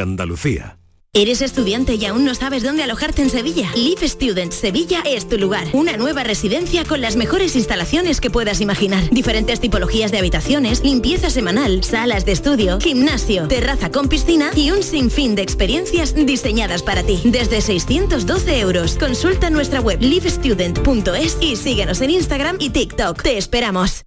Andalucía. ¿Eres estudiante y aún no sabes dónde alojarte en Sevilla? Live Student Sevilla es tu lugar. Una nueva residencia con las mejores instalaciones que puedas imaginar. Diferentes tipologías de habitaciones, limpieza semanal, salas de estudio, gimnasio, terraza con piscina y un sinfín de experiencias diseñadas para ti. Desde 612 euros. Consulta nuestra web livestudent.es y síguenos en Instagram y TikTok. Te esperamos.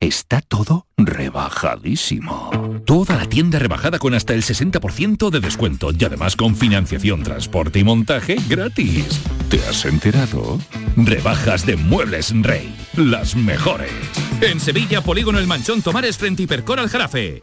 Está todo rebajadísimo. Toda la tienda rebajada con hasta el 60% de descuento y además con financiación, transporte y montaje gratis. ¿Te has enterado? Rebajas de Muebles Rey. Las mejores. En Sevilla, Polígono El Manchón Tomares frente Hipercor al Jarafe.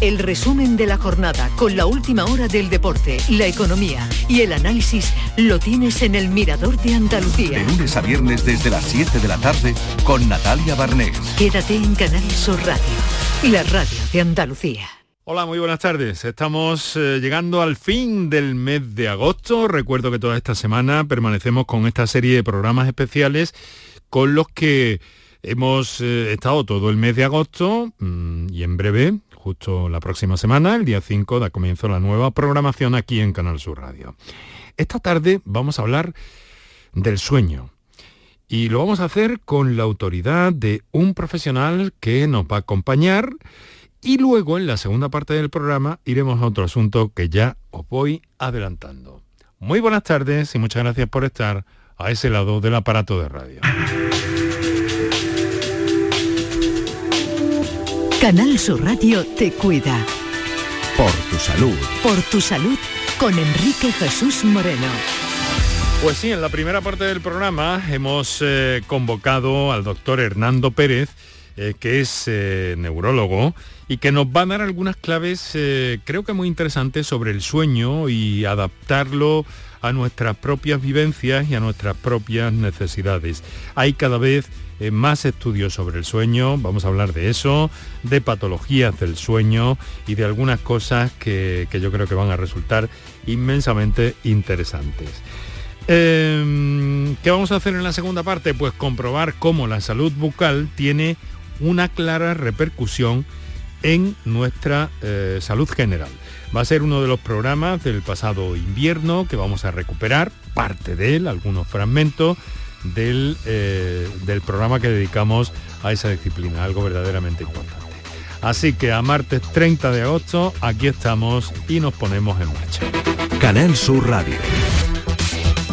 El resumen de la jornada con la última hora del deporte, la economía y el análisis lo tienes en el Mirador de Andalucía. De lunes a viernes desde las 7 de la tarde con Natalia Barnés. Quédate en Canal Sur Radio, la radio de Andalucía. Hola, muy buenas tardes. Estamos eh, llegando al fin del mes de agosto. Recuerdo que toda esta semana permanecemos con esta serie de programas especiales con los que hemos eh, estado todo el mes de agosto mm, y en breve justo la próxima semana, el día 5, da comienzo la nueva programación aquí en Canal Sur Radio. Esta tarde vamos a hablar del sueño y lo vamos a hacer con la autoridad de un profesional que nos va a acompañar y luego en la segunda parte del programa iremos a otro asunto que ya os voy adelantando. Muy buenas tardes y muchas gracias por estar a ese lado del aparato de radio. Canal Sur Radio te cuida. Por tu salud. Por tu salud con Enrique Jesús Moreno. Pues sí, en la primera parte del programa hemos eh, convocado al doctor Hernando Pérez, eh, que es eh, neurólogo y que nos va a dar algunas claves, creo que muy interesantes, sobre el sueño y adaptarlo a nuestras propias vivencias y a nuestras propias necesidades. Hay cada vez eh, más estudios sobre el sueño, vamos a hablar de eso, de patologías del sueño y de algunas cosas que, yo creo que van a resultar inmensamente interesantes. Em, ¿Qué vamos a hacer en la segunda parte? Pues comprobar cómo la salud bucal tiene una clara repercusión en nuestra eh, salud general. Va a ser uno de los programas del pasado invierno que vamos a recuperar, parte de él, algunos fragmentos, del, eh, del programa que dedicamos a esa disciplina, algo verdaderamente importante. Así que a martes 30 de agosto, aquí estamos y nos ponemos en marcha. Canal Sur Radio.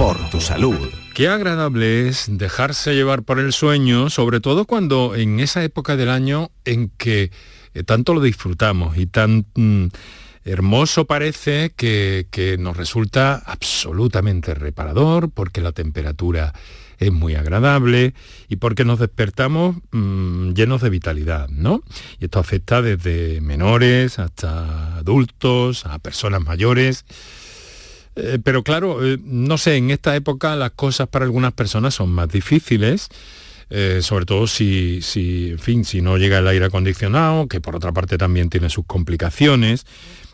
Por tu salud. Qué agradable es dejarse llevar por el sueño, sobre todo cuando en esa época del año en que eh, tanto lo disfrutamos y tan mm, hermoso parece que, nos resulta absolutamente reparador porque la temperatura es muy agradable y porque nos despertamos mm, llenos de vitalidad, ¿no? Y esto afecta desde menores hasta adultos, a personas mayores. Eh, pero claro, eh, no sé, en esta época las cosas para algunas personas son más difíciles. eh, sobre todo si, si, en fin, si no llega el aire acondicionado, que por otra parte también tiene sus complicaciones.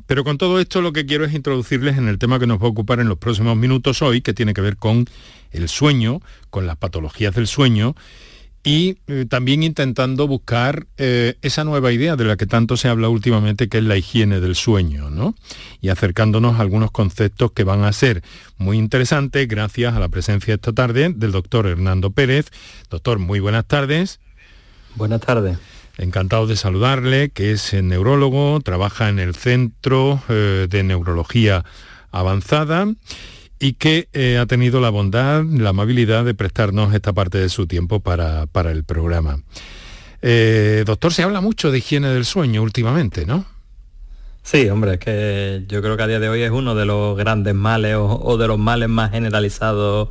Pero con todo esto lo que quiero es introducirles en el tema que nos va a ocupar en los próximos minutos hoy, que tiene que ver con el sueño, con las patologías del sueño y eh, también intentando buscar eh, esa nueva idea de la que tanto se habla últimamente, que es la higiene del sueño, ¿no? Y acercándonos a algunos conceptos que van a ser muy interesantes gracias a la presencia esta tarde del doctor Hernando Pérez. Doctor, muy buenas tardes. Buenas tardes. Encantado de saludarle, que es neurólogo, trabaja en el Centro eh, de Neurología Avanzada y que eh, ha tenido la bondad, la amabilidad de prestarnos esta parte de su tiempo para, el programa. Eh, doctor, se habla mucho de higiene del sueño últimamente, ¿no? Sí, hombre, es que yo creo que a día de hoy es uno de los grandes males o, de los males más generalizados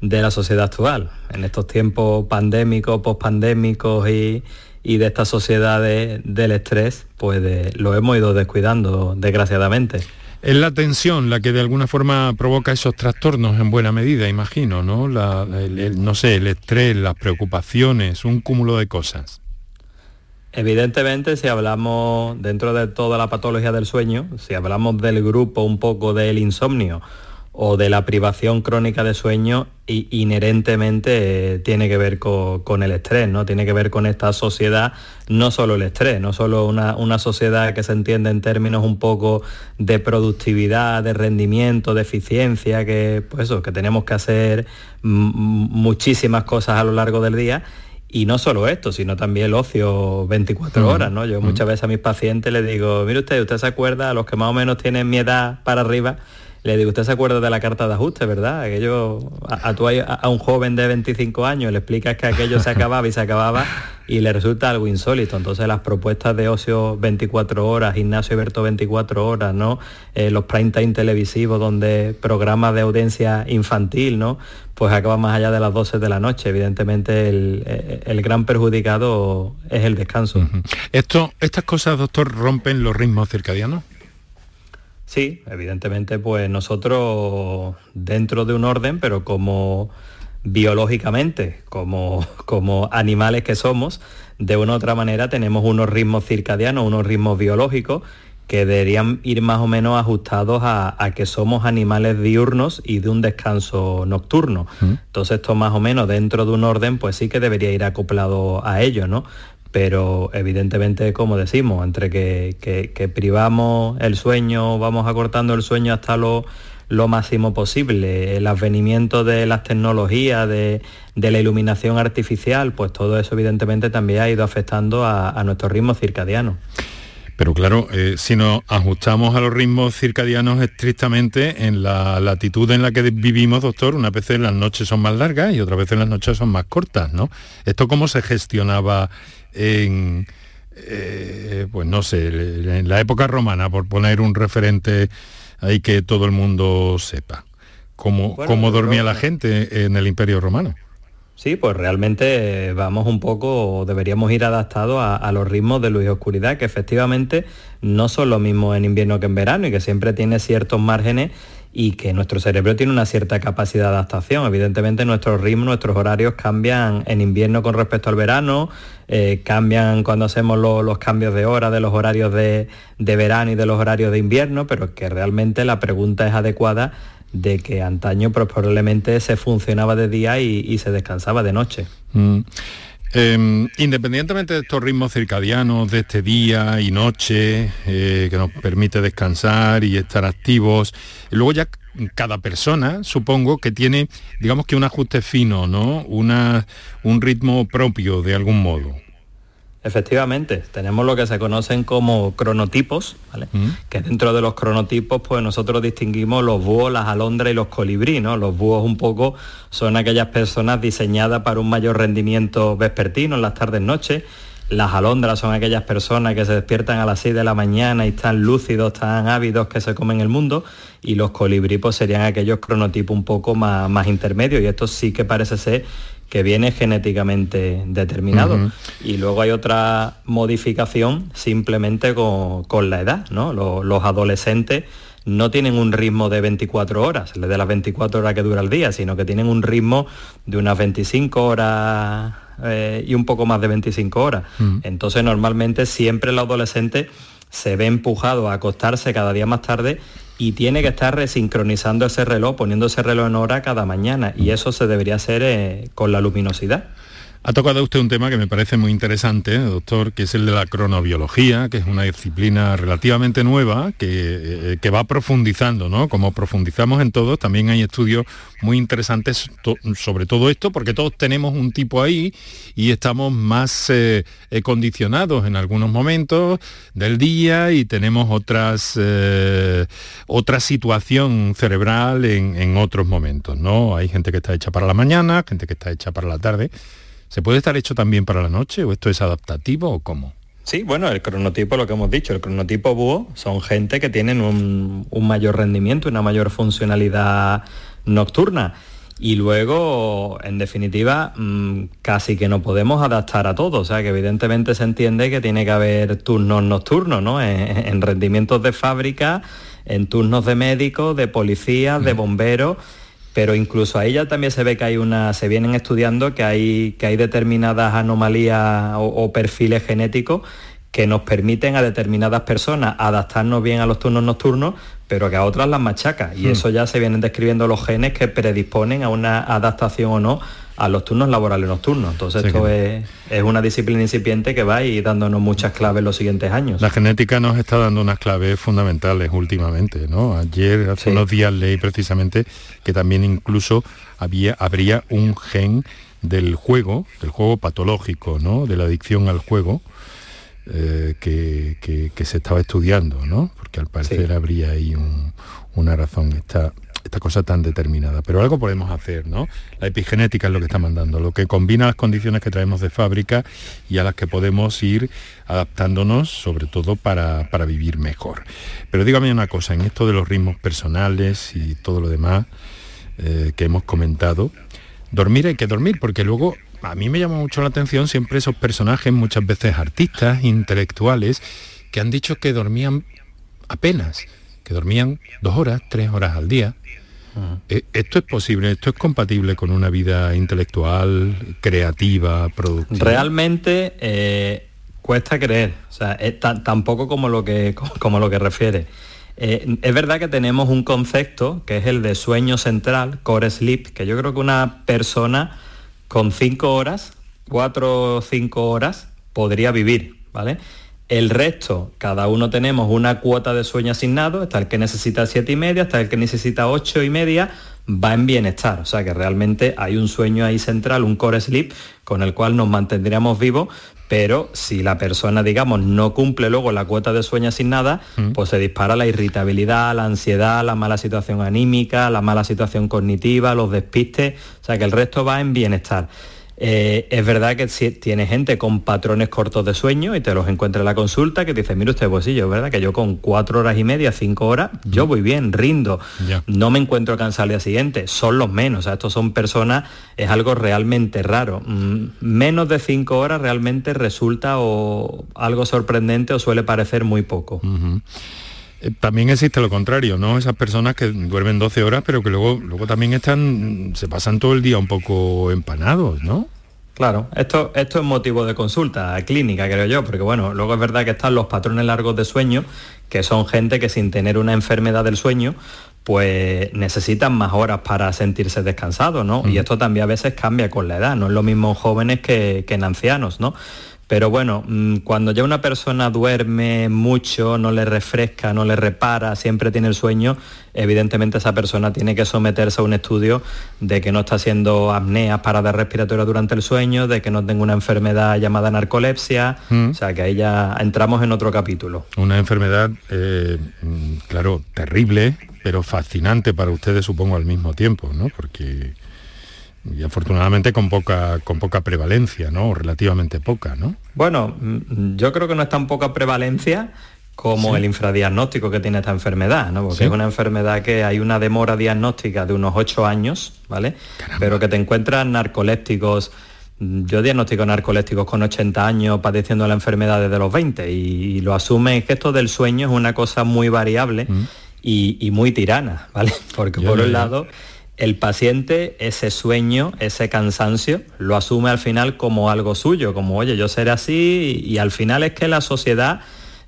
de la sociedad actual. En estos tiempos pandémicos, pospandémicos y, y de esta sociedad del estrés, pues lo hemos ido descuidando, desgraciadamente. Es la tensión la que de alguna forma provoca esos trastornos en buena medida, imagino, ¿no? no sé, el estrés, las preocupaciones, un cúmulo de cosas. Evidentemente, si hablamos dentro de toda la patología del sueño, si hablamos del grupo un poco del insomnio o de la privación crónica de sueño inherentemente eh, tiene que ver con, el estrés, ¿no? Tiene que ver con esta sociedad, no solo el estrés, no solo una, sociedad que se entiende en términos un poco de productividad, de rendimiento, de eficiencia, que pues eso, que tenemos que hacer muchísimas cosas a lo largo del día. Y no solo esto, sino también el ocio 24 horas, ¿no? Yo muchas veces a mis pacientes les digo, mire usted, usted se acuerda, a los que más o menos tienen mi edad para arriba, le digo, usted se acuerda de la carta de ajuste, ¿verdad? Aquello, a, a, un joven de 25 años le explicas que aquello se acababa y se acababa y le resulta algo insólito. Entonces las propuestas de ocio 24 horas, gimnasio abierto 24 horas, ¿no? Eh, los prime time televisivos donde programas de audiencia infantil, ¿no? Pues acaban más allá de las 12 de la noche. Evidentemente el, gran perjudicado es el descanso. Esto, ¿Estas cosas, doctor, rompen los ritmos circadianos? Sí, evidentemente, pues nosotros dentro de un orden, pero como biológicamente, como, como animales que somos, de una u otra manera tenemos unos ritmos circadianos, unos ritmos biológicos que deberían ir más o menos ajustados a, a, que somos animales diurnos y de un descanso nocturno. Mm. Entonces esto más o menos dentro de un orden pues sí que debería ir acoplado a ello, ¿no? Pero evidentemente, como decimos, entre que, privamos el sueño, vamos acortando el sueño hasta lo, máximo posible, el advenimiento de las tecnologías, de, la iluminación artificial, pues todo eso evidentemente también ha ido afectando a, nuestro ritmo circadiano. Pero claro, eh, si nos ajustamos a los ritmos circadianos estrictamente en la latitud en la que vivimos, doctor, unas veces las noches son más largas y otras veces las noches son más cortas, ¿no? ¿Esto cómo se gestionaba en, eh, pues no sé, en la época romana, por poner un referente ahí que todo el mundo sepa. ¿Cómo, cómo dormía la gente en el Imperio Romano? Sí, pues realmente vamos un poco, deberíamos ir adaptados a, a, los ritmos de luz y oscuridad, que efectivamente no son lo mismo en invierno que en verano y que siempre tiene ciertos márgenes y que nuestro cerebro tiene una cierta capacidad de adaptación. Evidentemente nuestros ritmos, nuestros horarios cambian en invierno con respecto al verano, eh, cambian cuando hacemos los cambios de hora de los horarios de, verano y de los horarios de invierno, pero que realmente la pregunta es adecuada de que antaño pues, probablemente se funcionaba de día y, se descansaba de noche. Mm. Em, independientemente de estos ritmos circadianos, de este día y noche, eh, que nos permite descansar y estar activos, luego ya cada persona, supongo, que tiene, digamos que un ajuste fino, ¿no? un ritmo propio de algún modo. Efectivamente, tenemos lo que se conocen como cronotipos, ¿vale? Mm. que dentro de los cronotipos pues nosotros distinguimos los búhos, las alondras y los colibrí. ¿no? Los búhos un poco son aquellas personas diseñadas para un mayor rendimiento vespertino en las tardes noches. Las alondras son aquellas personas que se despiertan a las 6 de la mañana y están lúcidos, están ávidos, que se comen el mundo. Y los colibrí pues, serían aquellos cronotipos un poco más, más intermedios. Y esto sí que parece ser que viene genéticamente determinado. Y luego hay otra modificación simplemente con, la edad, ¿no? Los, adolescentes no tienen un ritmo de 24 horas, de las 24 horas que dura el día, sino que tienen un ritmo de unas 25 horas eh, y un poco más de 25 horas. Entonces normalmente siempre el adolescente se ve empujado a acostarse cada día más tarde y tiene que estar resincronizando ese reloj, poniendo ese reloj en hora cada mañana y eso se debería hacer eh, con la luminosidad. Ha tocado usted un tema que me parece muy interesante, doctor, que es el de la cronobiología, que es una disciplina relativamente nueva que, eh, que va profundizando, ¿no? Como profundizamos en todos, también hay estudios muy interesantes sobre todo esto, porque todos tenemos un tipo ahí y estamos más eh, condicionados en algunos momentos del día y tenemos otras eh, otra situación cerebral en, en otros momentos, ¿no? Hay gente que está hecha para la mañana, gente que está hecha para la tarde. ¿Se puede estar hecho también para la noche o esto es adaptativo o cómo? Sí, bueno, el cronotipo, lo que hemos dicho, el cronotipo búho son gente que tienen un, un mayor rendimiento, una mayor funcionalidad nocturna. Y luego, en definitiva, mm, casi que no podemos adaptar a todo. O sea, que evidentemente se entiende que tiene que haber turnos nocturnos, ¿no? En, en rendimientos de fábrica, en turnos de médicos, de policías, de bomberos pero incluso a ella también se ve que hay una, se vienen estudiando que hay, que hay determinadas anomalías o, o perfiles genéticos que nos permiten a determinadas personas adaptarnos bien a los turnos nocturnos, pero que a otras las machaca. Y Hmm. eso ya se vienen describiendo los genes que predisponen a una adaptación o no a los turnos laborales nocturnos. Entonces Sí, esto que- es, es una disciplina incipiente que va a ir dándonos muchas claves los siguientes años. La genética nos está dando unas claves fundamentales últimamente, ¿no? Ayer, hace unos días leí precisamente que también incluso había, habría un gen del juego, del juego patológico, ¿no? De la adicción al juego, eh, que, que- que se estaba estudiando, ¿no? Porque al parecer Sí. habría ahí un- una razón, esta, esta cosa tan determinada. Pero algo podemos hacer, ¿no? La epigenética es lo que está mandando, lo que combina las condiciones que traemos de fábrica y a las que podemos ir adaptándonos, sobre todo para, para vivir mejor. Pero dígame una cosa, en esto de los ritmos personales y todo lo demás eh, que hemos comentado, dormir hay que dormir, porque luego a mí me llama mucho la atención siempre esos personajes, muchas veces artistas, intelectuales, que han dicho que dormían apenas, que dormían dos horas, tres horas al día. Eh, ¿Esto es posible? ¿Esto es compatible con una vida intelectual, creativa, productiva? Realmente eh, cuesta creer, o sea, es tampoco como lo que, como lo que refiere. Eh, es verdad que tenemos un concepto que es el de sueño central, core sleep, que yo creo que una persona con cinco horas, cuatro o cinco horas, podría vivir, ¿vale? El resto, cada uno tenemos una cuota de sueño asignado, está el que necesita siete y media, está el que necesita ocho y media, va en bienestar. O sea que realmente hay un sueño ahí central, un core sleep, con el cual nos mantendríamos vivos, pero si la persona, digamos, no cumple luego la cuota de sueño asignada, pues se dispara la irritabilidad, la ansiedad, la mala situación anímica, la mala situación cognitiva, los despistes, o sea que el resto va en bienestar. Eh, es verdad que si tiene gente con patrones cortos de sueño y te los encuentra en la consulta que te dice, mire usted, pues sí, yo es verdad que yo con cuatro horas y media, cinco horas, yo voy bien, rindo, no me encuentro cansado al día siguiente, son los menos, o sea, estos son personas, es algo realmente raro. Mm, Menos de cinco horas realmente resulta o algo sorprendente o suele parecer muy poco. También existe lo contrario, ¿no? Esas personas que duermen 12 horas, pero que luego, luego también están, se pasan todo el día un poco empanados, ¿no? Claro, esto, esto es motivo de consulta clínica, creo yo, porque bueno, luego es verdad que están los patrones largos de sueño, que son gente que sin tener una enfermedad del sueño, pues necesitan más horas para sentirse descansados, ¿no? Y esto también a veces cambia con la edad, no es lo mismo en jóvenes que, que en ancianos, ¿no? Pero bueno, mm, cuando ya una persona duerme mucho, no le refresca, no le repara, siempre tiene el sueño, evidentemente esa persona tiene que someterse a un estudio de que no está haciendo apneas, paradas respiratorias durante el sueño, de que no tenga una enfermedad llamada narcolepsia, Mm. o sea que ahí ya entramos en otro capítulo. Una enfermedad, eh, mm, claro, terrible, pero fascinante para ustedes, supongo, al mismo tiempo, ¿no? Porque y afortunadamente con poca, con poca prevalencia, ¿no? O relativamente poca, ¿no? Bueno, mm, yo creo que no es tan poca prevalencia como el infradiagnóstico que tiene esta enfermedad, ¿no? Porque Sí. es una enfermedad que hay una demora diagnóstica de unos 8 años, ¿vale? Pero que te encuentras narcolépticos, mm, yo diagnostico narcolépticos con 80 años padeciendo la enfermedad desde los 20 y, lo asumen que esto del sueño es una cosa muy variable y, y muy tirana, ¿vale? Porque por un lado el paciente ese sueño, ese cansancio, lo asume al final como algo suyo, como, oye, yo seré así y, al final es que la sociedad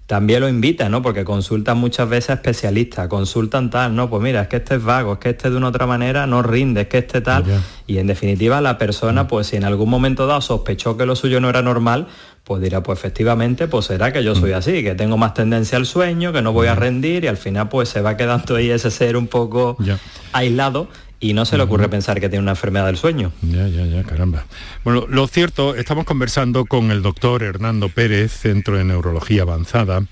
también lo invita, ¿no? Porque consultan muchas veces a especialistas, consultan tal, no, pues mira, es que este es vago, es que este de una otra manera no rinde, es que este tal. Y en definitiva la persona, mm. pues si en algún momento dado sospechó que lo suyo no era normal, pues dirá, pues efectivamente, pues será que yo soy mm. así, que tengo más tendencia al sueño, que no voy a mm. rendir y al final pues se va quedando ahí ese ser un poco aislado y no se le ocurre pensar que tiene una enfermedad del sueño. Ya, ya, ya, caramba. Bueno, lo cierto, estamos conversando con el doctor Hernando Pérez, Centro de Neurología Avanzada.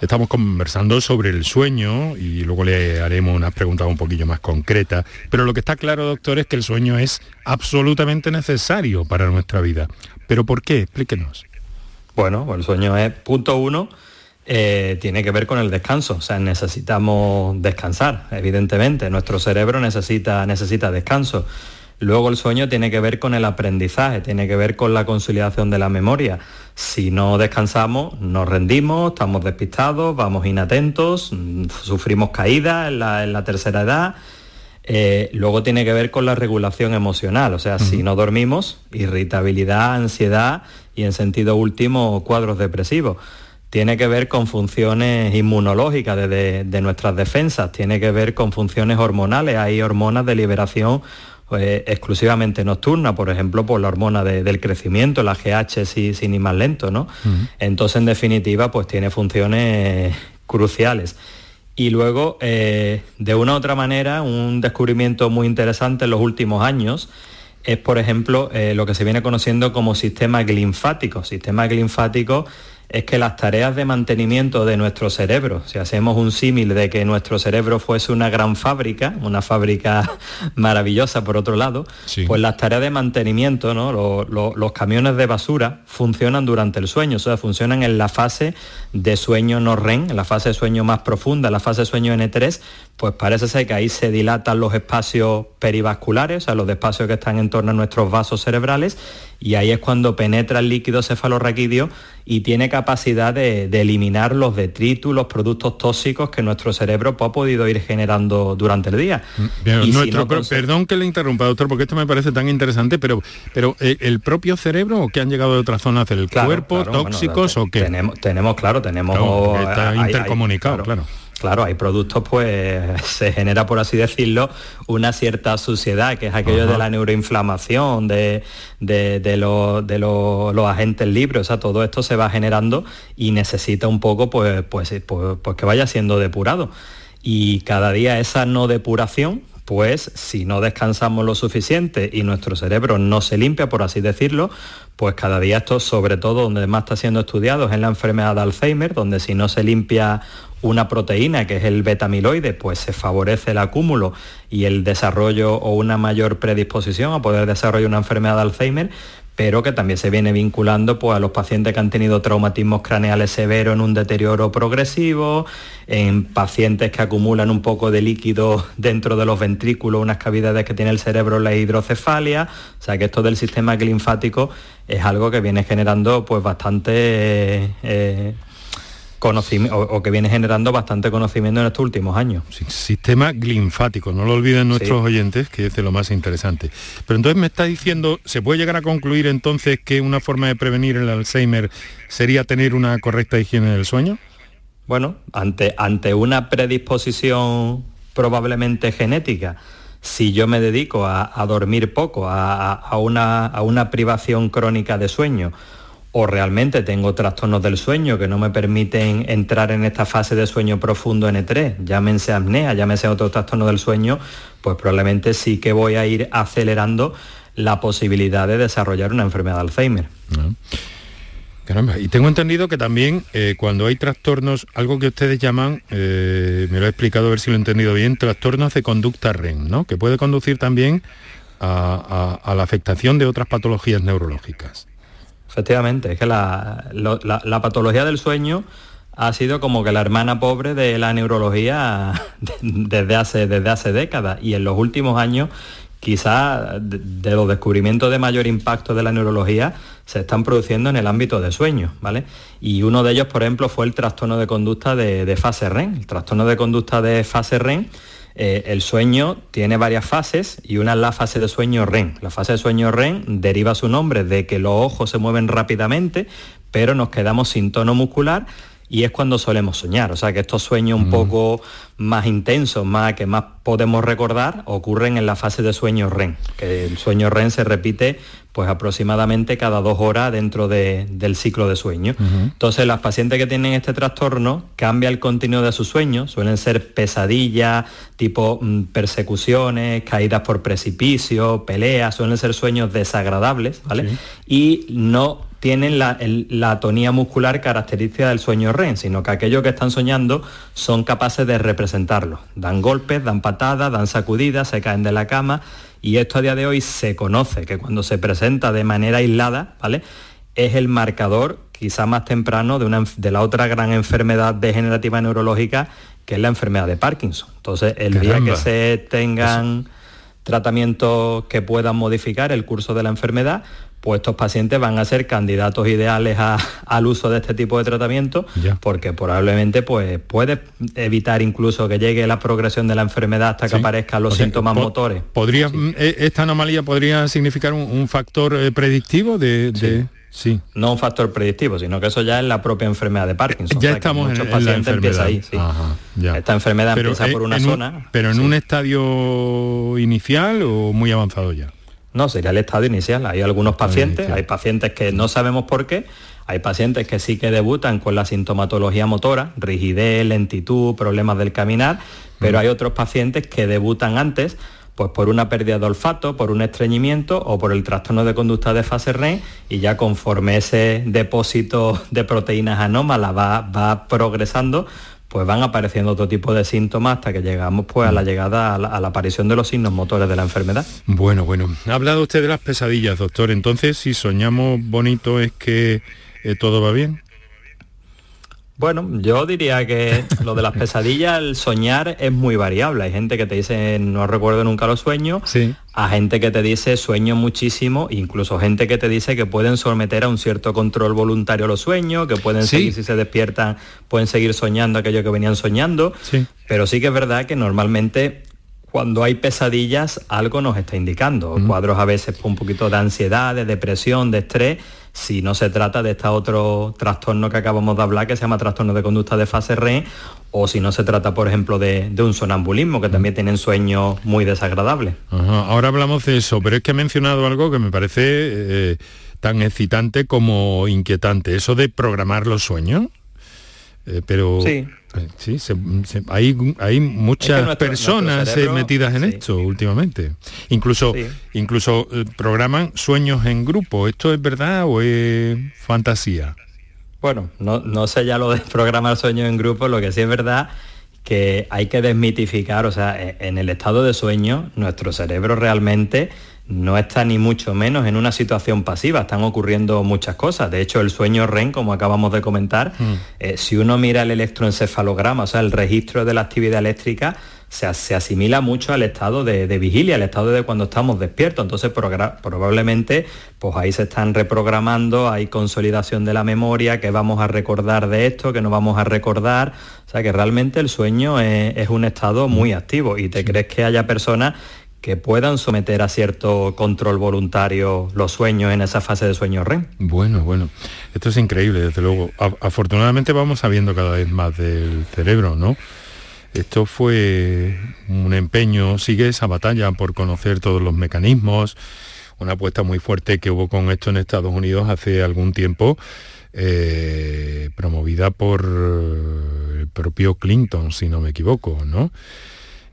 Estamos conversando sobre el sueño y luego le haremos unas preguntas un poquillo más concretas. Pero lo que está claro, doctor, es que el sueño es absolutamente necesario para nuestra vida. ¿Pero por qué? Explíquenos. Bueno, el sueño es, punto uno, eh, tiene que ver con el descanso. O sea, necesitamos descansar, evidentemente. Nuestro cerebro necesita, necesita descanso. Luego el sueño tiene que ver con el aprendizaje, tiene que ver con la consolidación de la memoria. Si no descansamos, nos rendimos, estamos despistados, vamos inatentos, mm, sufrimos caídas en la, tercera edad. Eh, luego tiene que ver con la regulación emocional, o sea, si no dormimos, irritabilidad, ansiedad y en sentido último cuadros depresivos tiene que ver con funciones inmunológicas de, nuestras defensas, tiene que ver con funciones hormonales, hay hormonas de liberación pues, exclusivamente nocturna, por ejemplo, por la hormona del crecimiento, la GH sin ir más lento, ¿no? Entonces, en definitiva, pues tiene funciones cruciales. Y luego, eh, de una u otra manera, un descubrimiento muy interesante en los últimos años es, por ejemplo, eh, lo que se viene conociendo como sistema linfático. Sistema linfático es que las tareas de mantenimiento de nuestro cerebro, si hacemos un símil de que nuestro cerebro fuese una gran fábrica, una fábrica maravillosa por otro lado, pues las tareas de mantenimiento, ¿no? los camiones de basura funcionan durante el sueño, o sea, funcionan en la fase de sueño no REM, en la fase de sueño más profunda, la fase de sueño N3, pues parece ser que ahí se dilatan los espacios perivasculares, o sea, los espacios que están en torno a nuestros vasos cerebrales, y ahí es cuando penetra el líquido cefalorraquídeo y tiene capacidad de, eliminar los detritus, los productos tóxicos que nuestro cerebro ha podido ir generando durante el día. Mm, perdón que le interrumpa, doctor, porque esto me parece tan interesante, pero, pero eh, ¿el propio cerebro o que han llegado de otras zonas del cuerpo, tóxicos o qué? Tenemos, tenemos claro, tenemos... está intercomunicado, claro. Claro, hay productos, pues se genera, por así decirlo, una cierta suciedad, que es aquello de la neuroinflamación, de, de, los agentes libres, o sea, todo esto se va generando y necesita un poco, pues, pues, pues, pues que vaya siendo depurado. Y cada día esa no depuración, pues si no descansamos lo suficiente y nuestro cerebro no se limpia, por así decirlo, pues cada día esto, sobre todo donde más está siendo estudiado, es en la enfermedad de Alzheimer, donde si no se limpia una proteína que es el betamiloide, pues se favorece el acúmulo y el desarrollo o una mayor predisposición a poder desarrollar una enfermedad de Alzheimer, pero que también se viene vinculando pues, a los pacientes que han tenido traumatismos craneales severos en un deterioro progresivo, en pacientes que acumulan un poco de líquido dentro de los ventrículos, unas cavidades que tiene el cerebro, la hidrocefalia, o sea que esto del sistema linfático es algo que viene generando pues bastante eh, conocimiento o, que viene generando bastante conocimiento en estos últimos años. sistema linfático, no lo olviden nuestros oyentes, que es de lo más interesante. Pero entonces me está diciendo, ¿se puede llegar a concluir entonces que una forma de prevenir el Alzheimer sería tener una correcta higiene del sueño? Bueno, ante, ante una predisposición probablemente genética, si yo me dedico a, dormir poco, a, una, a una privación crónica de sueño, o realmente tengo trastornos del sueño que no me permiten entrar en esta fase de sueño profundo N3, llámense apnea, llámense otro trastorno del sueño, pues probablemente sí que voy a ir acelerando la posibilidad de desarrollar una enfermedad de Alzheimer. Ah. Caramba, y tengo entendido que también eh, cuando hay trastornos, algo que ustedes llaman, eh, me lo he explicado a ver si lo he entendido bien, trastornos de conducta REM, ¿no? Que puede conducir también a la afectación de otras patologías neurológicas. Efectivamente, es que la, patología del sueño ha sido como que la hermana pobre de la neurología desde hace, desde hace décadas y en los últimos años quizás de, los descubrimientos de mayor impacto de la neurología se están produciendo en el ámbito de sueño, ¿vale? Y uno de ellos, por ejemplo, fue el trastorno de conducta de, de fase REM. El trastorno de conducta de fase REM Eh, el sueño tiene varias fases y una es la fase de sueño REM. La fase de sueño REM deriva su nombre de que los ojos se mueven rápidamente, pero nos quedamos sin tono muscular y es cuando solemos soñar. O sea que estos sueños un mm. poco más intensos, más que más podemos recordar, ocurren en la fase de sueño REM, que el sueño REM se repite pues aproximadamente cada dos horas dentro del ciclo de sueño. Entonces las pacientes que tienen este trastorno cambia el contenido de sus sueños, suelen ser pesadillas, tipo mm, persecuciones, caídas por precipicio, peleas, suelen ser sueños desagradables, ¿vale? Y no tienen la, la, tonía muscular característica del sueño REM, sino que aquellos que están soñando son capaces de representarlo. Dan golpes, dan patadas, dan sacudidas, se caen de la cama y esto a día de hoy se conoce, que cuando se presenta de manera aislada, ¿vale? Es el marcador quizá más temprano de, una, de la otra gran enfermedad degenerativa neurológica, que es la enfermedad de Parkinson. Entonces, el día que se tengan tratamientos que puedan modificar el curso de la enfermedad, pues estos pacientes van a ser candidatos ideales al uso de este tipo de tratamiento porque probablemente pues, puede evitar incluso que llegue la progresión de la enfermedad hasta que aparezcan los síntomas motores. ¿podría, eh, ¿Esta anomalía podría significar un, factor eh, predictivo de, sí. No un factor predictivo, sino que eso ya es la propia enfermedad de Parkinson. Ya estamos en, la enfermedad. Ahí, Esta enfermedad empieza por una zona. pero en un estadio inicial o muy avanzado ya. No, sería el estado inicial. Hay algunos pacientes, hay pacientes que no sabemos por qué, hay pacientes que sí que debutan con la sintomatología motora, rigidez, lentitud, problemas del caminar, pero hay otros pacientes que debutan antes pues por una pérdida de olfato, por un estreñimiento o por el trastorno de conducta de fase REM y ya conforme ese depósito de proteínas anómalas va, va progresando, pues van apareciendo otro tipo de síntomas hasta que llegamos pues a la mm. llegada a la, aparición de los signos motores de la enfermedad. Bueno, bueno, ha hablado usted de las pesadillas, doctor. Entonces, si soñamos bonito es que eh, todo va bien. Bueno, yo diría que lo de las pesadillas, el soñar es muy variable. Hay gente que te dice no recuerdo nunca los sueños, sí. a gente que te dice sueño muchísimo, incluso gente que te dice que pueden someter a un cierto control voluntario los sueños, que pueden seguir si se despiertan, pueden seguir soñando aquello que venían soñando. Pero sí que es verdad que normalmente cuando hay pesadillas algo nos está indicando. Cuadros a veces un poquito de ansiedad, de depresión, de estrés si no se trata de este otro trastorno que acabamos de hablar, que se llama trastorno de conducta de fase REM, o si no se trata, por ejemplo, de, un sonambulismo, que también tienen sueños muy desagradables. Ahora hablamos de eso, pero es que he mencionado algo que me parece eh, tan excitante como inquietante, eso de programar los sueños. Eh, pero sí, sí hay, hay muchas personas eh, metidas en esto últimamente. Incluso, incluso eh, programan sueños en grupo. ¿Esto es verdad o es fantasía? Bueno, no, no sé ya lo de programar sueños en grupo, lo que sí es verdad que hay que desmitificar, o sea, e, en el estado de sueño, nuestro cerebro realmente no está ni mucho menos en una situación pasiva, están ocurriendo muchas cosas. De hecho, el sueño REM, como acabamos de comentar, mm. eh, si uno mira el electroencefalograma, o sea, el registro de la actividad eléctrica, se, asimila mucho al estado de, vigilia, al estado de cuando estamos despiertos. Entonces, probablemente, pues ahí se están reprogramando, hay consolidación de la memoria, que vamos a recordar de esto, que no vamos a recordar. O sea, que realmente el sueño es, un estado muy activo y te crees que haya personas que puedan someter a cierto control voluntario los sueños en esa fase de sueño REM. Bueno, bueno, esto es increíble, desde luego. afortunadamente vamos sabiendo cada vez más del cerebro, ¿no? Esto fue un empeño, sigue esa batalla por conocer todos los mecanismos, una apuesta muy fuerte que hubo con esto en Estados Unidos hace algún tiempo, eh, promovida por el propio Clinton, si no me equivoco, ¿no?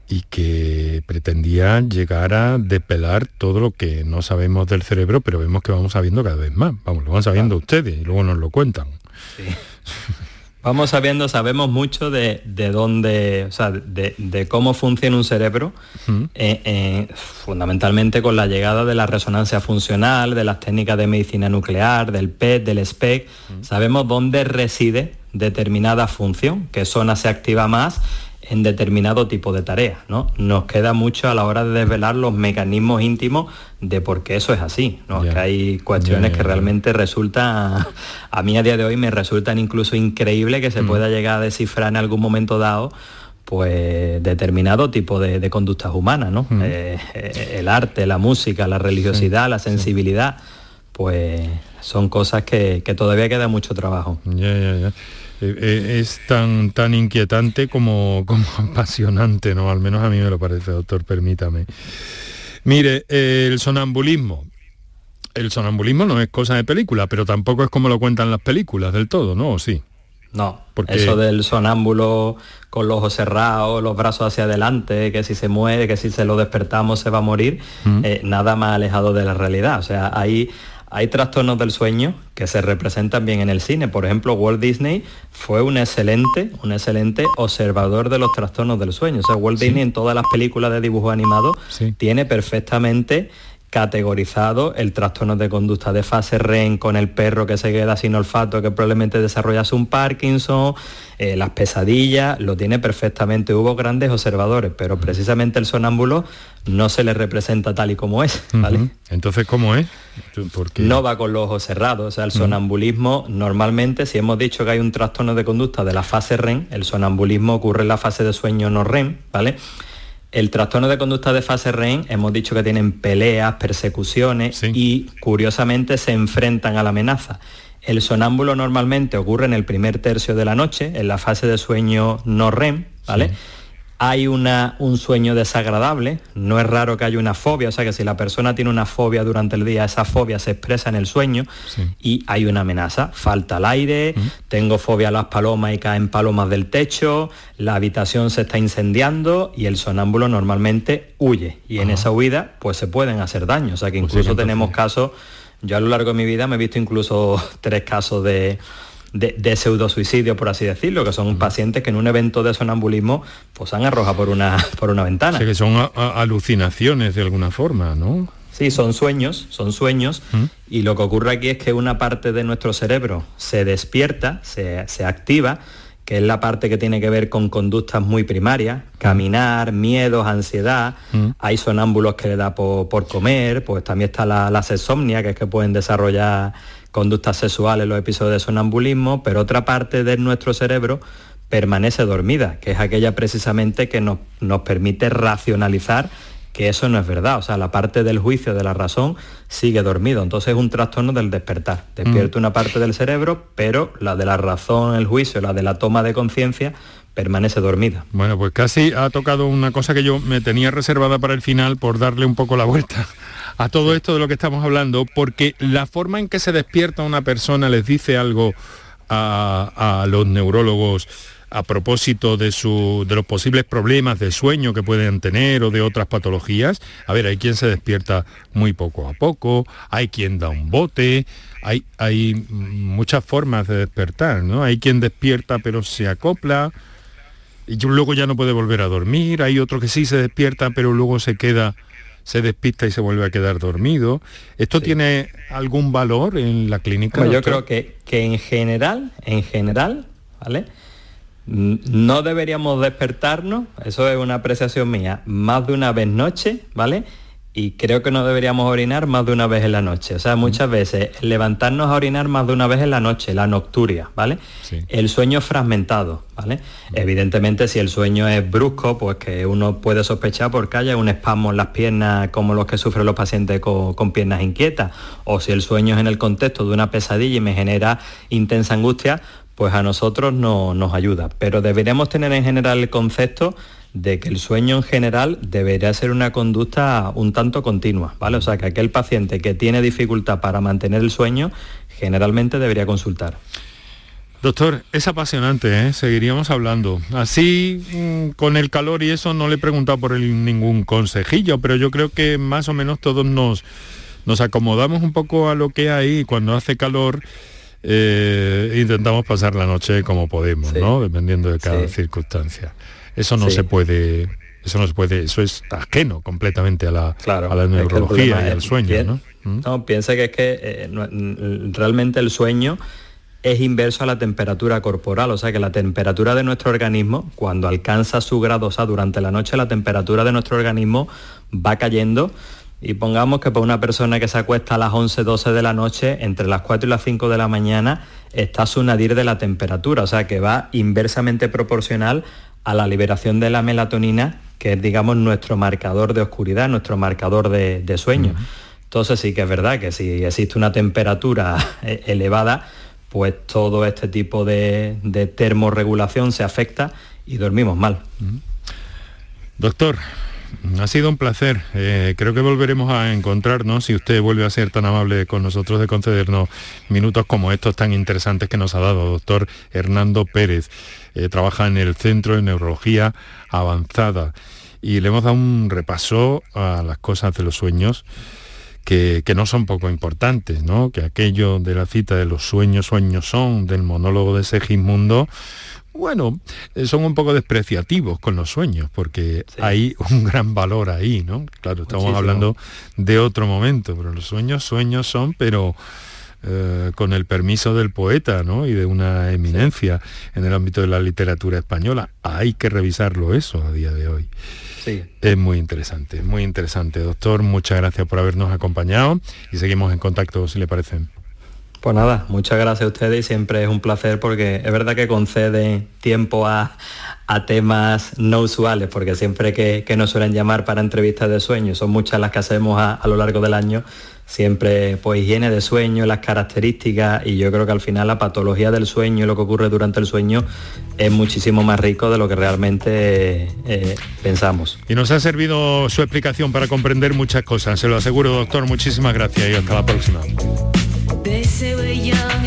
Y que pretendía llegar a depelar todo lo que no sabemos del cerebro, pero vemos que vamos sabiendo cada vez más. Vamos, lo van sabiendo ustedes y luego nos lo cuentan. Vamos sabiendo, sabemos mucho de, dónde, o sea, de, cómo funciona un cerebro, eh, eh, fundamentalmente con la llegada de la resonancia funcional, de las técnicas de medicina nuclear, del PET, del SPEC. Sabemos dónde reside determinada función, qué zona se activa más en determinado tipo de tareas. ¿no? Nos queda mucho a la hora de desvelar los mecanismos íntimos de por qué eso es así. ¿no? Que hay cuestiones que realmente resultan, a mí a día de hoy me resultan incluso increíble que se mm. pueda llegar a descifrar en algún momento dado pues determinado tipo de, conductas humanas, ¿no? Eh, eh, el arte, la música, la religiosidad, la sensibilidad, pues son cosas que, todavía queda mucho trabajo. Ya. Eh, es tan, tan inquietante como, como apasionante, ¿no? Al menos a mí me lo parece, doctor, permítame. Mire, el sonambulismo. El sonambulismo no es cosa de película, pero tampoco es como lo cuentan las películas del todo, ¿no? ¿O sí? No, Porque... eso del sonámbulo con los ojos cerrados, los brazos hacia adelante, que si se muere, que si se lo despertamos se va a morir, eh, nada más alejado de la realidad. O sea, hay, hay trastornos del sueño que se representan bien en el cine. Por ejemplo, Walt Disney fue un excelente, un excelente observador de los trastornos del sueño. O sea, Walt Disney en todas las películas de dibujo animado tiene perfectamente categorizado el trastorno de conducta de fase REM con el perro que se queda sin olfato, que probablemente desarrollase un Parkinson, eh, las pesadillas, lo tiene perfectamente. Hubo grandes observadores, pero precisamente el sonámbulo no se le representa tal y como es. ¿vale? Entonces, ¿cómo es? No va con los ojos cerrados. O sea, el sonambulismo normalmente, si hemos dicho que hay un trastorno de conducta de la fase REM, el sonambulismo ocurre en la fase de sueño no REM, ¿vale? El trastorno de conducta de fase REM, hemos dicho que tienen peleas, persecuciones y curiosamente se enfrentan a la amenaza. El sonámbulo normalmente ocurre en el primer tercio de la noche, en la fase de sueño no REM, ¿vale? Hay una, un sueño desagradable, no es raro que haya una fobia, o sea que si la persona tiene una fobia durante el día, esa fobia se expresa en el sueño y hay una amenaza, falta el aire, tengo fobia a las palomas y caen palomas del techo, la habitación se está incendiando y el sonámbulo normalmente huye. Y en esa huida pues se pueden hacer daños, o sea que pues incluso tenemos casos, yo a lo largo de mi vida me he visto incluso tres casos de de, de pseudo-suicidio, por así decirlo, que son pacientes que en un evento de sonambulismo pues han arrojado por una, por una ventana. O sea, que son alucinaciones de alguna forma, ¿no? Sí, son sueños, son sueños, y lo que ocurre aquí es que una parte de nuestro cerebro se despierta, se, activa, que es la parte que tiene que ver con conductas muy primarias, caminar, miedos, ansiedad, hay sonámbulos que le da por, comer, pues también está la, la que es que pueden desarrollar conductas sexuales, los episodios de sonambulismo, pero otra parte de nuestro cerebro permanece dormida, que es aquella precisamente que nos, nos permite racionalizar que eso no es verdad. O sea, la parte del juicio de la razón sigue dormido. Entonces es un trastorno del despertar. Despierta mm. una parte del cerebro, pero la de la razón, el juicio, la de la toma de conciencia, permanece dormida. Bueno, pues casi ha tocado una cosa que yo me tenía reservada para el final por darle un poco la vuelta a todo esto de lo que estamos hablando, porque la forma en que se despierta una persona les dice algo a, los neurólogos a propósito de, su, de los posibles problemas de sueño que pueden tener o de otras patologías. A ver, hay quien se despierta muy poco a poco, hay quien da un bote, hay, hay muchas formas de despertar, ¿no? Hay quien despierta pero se acopla y luego ya no puede volver a dormir, hay otro que sí se despierta pero luego se queda se despista y se vuelve a quedar dormido. ¿Esto tiene algún valor en la clínica? yo creo que, que en general, en general, ¿vale? No deberíamos despertarnos, eso es una apreciación mía, más de una vez noche, ¿vale? Y creo que no deberíamos orinar más de una vez en la noche. O sea, muchas veces levantarnos a orinar más de una vez en la noche, la nocturia, ¿vale? El sueño fragmentado, ¿vale? Evidentemente, si el sueño es brusco, pues que uno puede sospechar porque haya un espasmo en las piernas como los que sufren los pacientes con, piernas inquietas. O si el sueño es en el contexto de una pesadilla y me genera intensa angustia, pues a nosotros no nos ayuda. Pero deberíamos tener en general el concepto de que el sueño en general debería ser una conducta un tanto continua, ¿vale? O sea, que aquel paciente que tiene dificultad para mantener el sueño generalmente debería consultar. Doctor, es apasionante, ¿eh? seguiríamos hablando. Así, mm, con el calor y eso, no le he preguntado por ningún consejillo, pero yo creo que más o menos todos nos, nos acomodamos un poco a lo que hay cuando hace calor. Eh, intentamos pasar la noche como podemos, ¿no? Dependiendo de cada circunstancia. Eso no se puede, eso no se puede, eso es ajeno completamente a la, a la neurología y al sueño, ¿no? ¿Mm? ¿no? piensa que es que eh, realmente el sueño es inverso a la temperatura corporal, o sea que la temperatura de nuestro organismo, cuando alcanza su grado, o sea, durante la noche la temperatura de nuestro organismo va cayendo y pongamos que para una persona que se acuesta a las 11, 12 de la noche, entre las 4 y las 5 de la mañana está su nadir de la temperatura, o sea que va inversamente proporcional a la liberación de la melatonina, que es, digamos, nuestro marcador de oscuridad, nuestro marcador de, sueño. Entonces sí que es verdad que si existe una temperatura e, elevada, pues todo este tipo de, de termorregulación se afecta y dormimos mal. Doctor, ha sido un placer. Eh, creo que volveremos a encontrarnos si usted vuelve a ser tan amable con nosotros de concedernos minutos como estos tan interesantes que nos ha dado, doctor Hernando Pérez. Eh, trabaja en el Centro de Neurología Avanzada y le hemos dado un repaso a las cosas de los sueños. Que, que, no son poco importantes, ¿no? Que aquello de la cita de los sueños, sueños son, del monólogo de Segismundo, bueno, eh, son un poco despreciativos con los sueños, porque hay un gran valor ahí, ¿no? Claro, estamos hablando de otro momento, pero los sueños, sueños son, pero eh, con el permiso del poeta, ¿no? Y de una eminencia en el ámbito de la literatura española. Hay que revisarlo eso a día de hoy. Sí. Es muy interesante, muy interesante. Doctor, muchas gracias por habernos acompañado y seguimos en contacto, si le parece. Pues nada, muchas gracias a ustedes y siempre es un placer porque es verdad que concede tiempo a, temas no usuales, porque siempre que, nos suelen llamar para entrevistas de sueño, son muchas las que hacemos a, lo largo del año, siempre pues higiene de sueño, las características y yo creo que al final la patología del sueño y lo que ocurre durante el sueño es muchísimo más rico de lo que realmente eh, pensamos. Y nos ha servido su explicación para comprender muchas cosas, se lo aseguro doctor, muchísimas gracias y hasta la próxima. Say we're young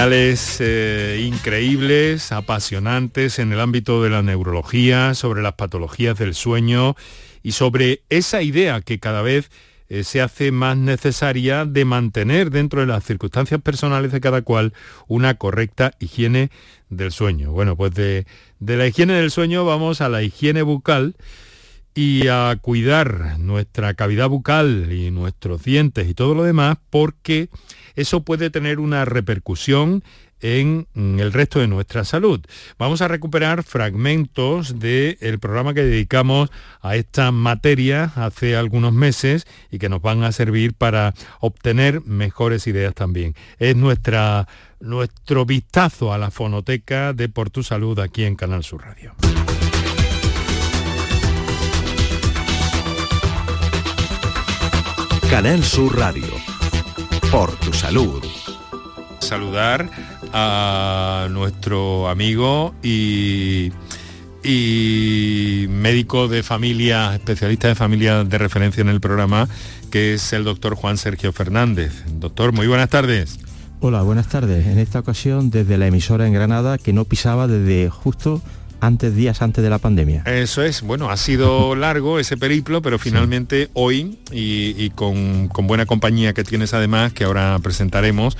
Señales eh, increíbles, apasionantes en el ámbito de la neurología, sobre las patologías del sueño y sobre esa idea que cada vez eh, se hace más necesaria de mantener dentro de las circunstancias personales de cada cual una correcta higiene del sueño. Bueno, pues de, de la higiene del sueño vamos a la higiene bucal y a cuidar nuestra cavidad bucal y nuestros dientes y todo lo demás porque eso puede tener una repercusión en el resto de nuestra salud. Vamos a recuperar fragmentos del programa que dedicamos a esta materia hace algunos meses y que nos van a servir para obtener mejores ideas también. Es nuestra, nuestro vistazo a la fonoteca de Por Tu Salud aquí en Canal Sur Radio. Canal Sur Radio. Por Tu Salud saludar a nuestro amigo y, y médico de familia, especialista de familia de referencia en el programa, que es el doctor Juan Sergio Fernández. Doctor, muy buenas tardes. Hola, buenas tardes. En esta ocasión desde la emisora en Granada que no pisaba desde justo antes, días antes de la pandemia. Eso es, bueno, ha sido largo ese periplo, pero finalmente hoy, y, con, con, buena compañía que tienes además, que ahora presentaremos,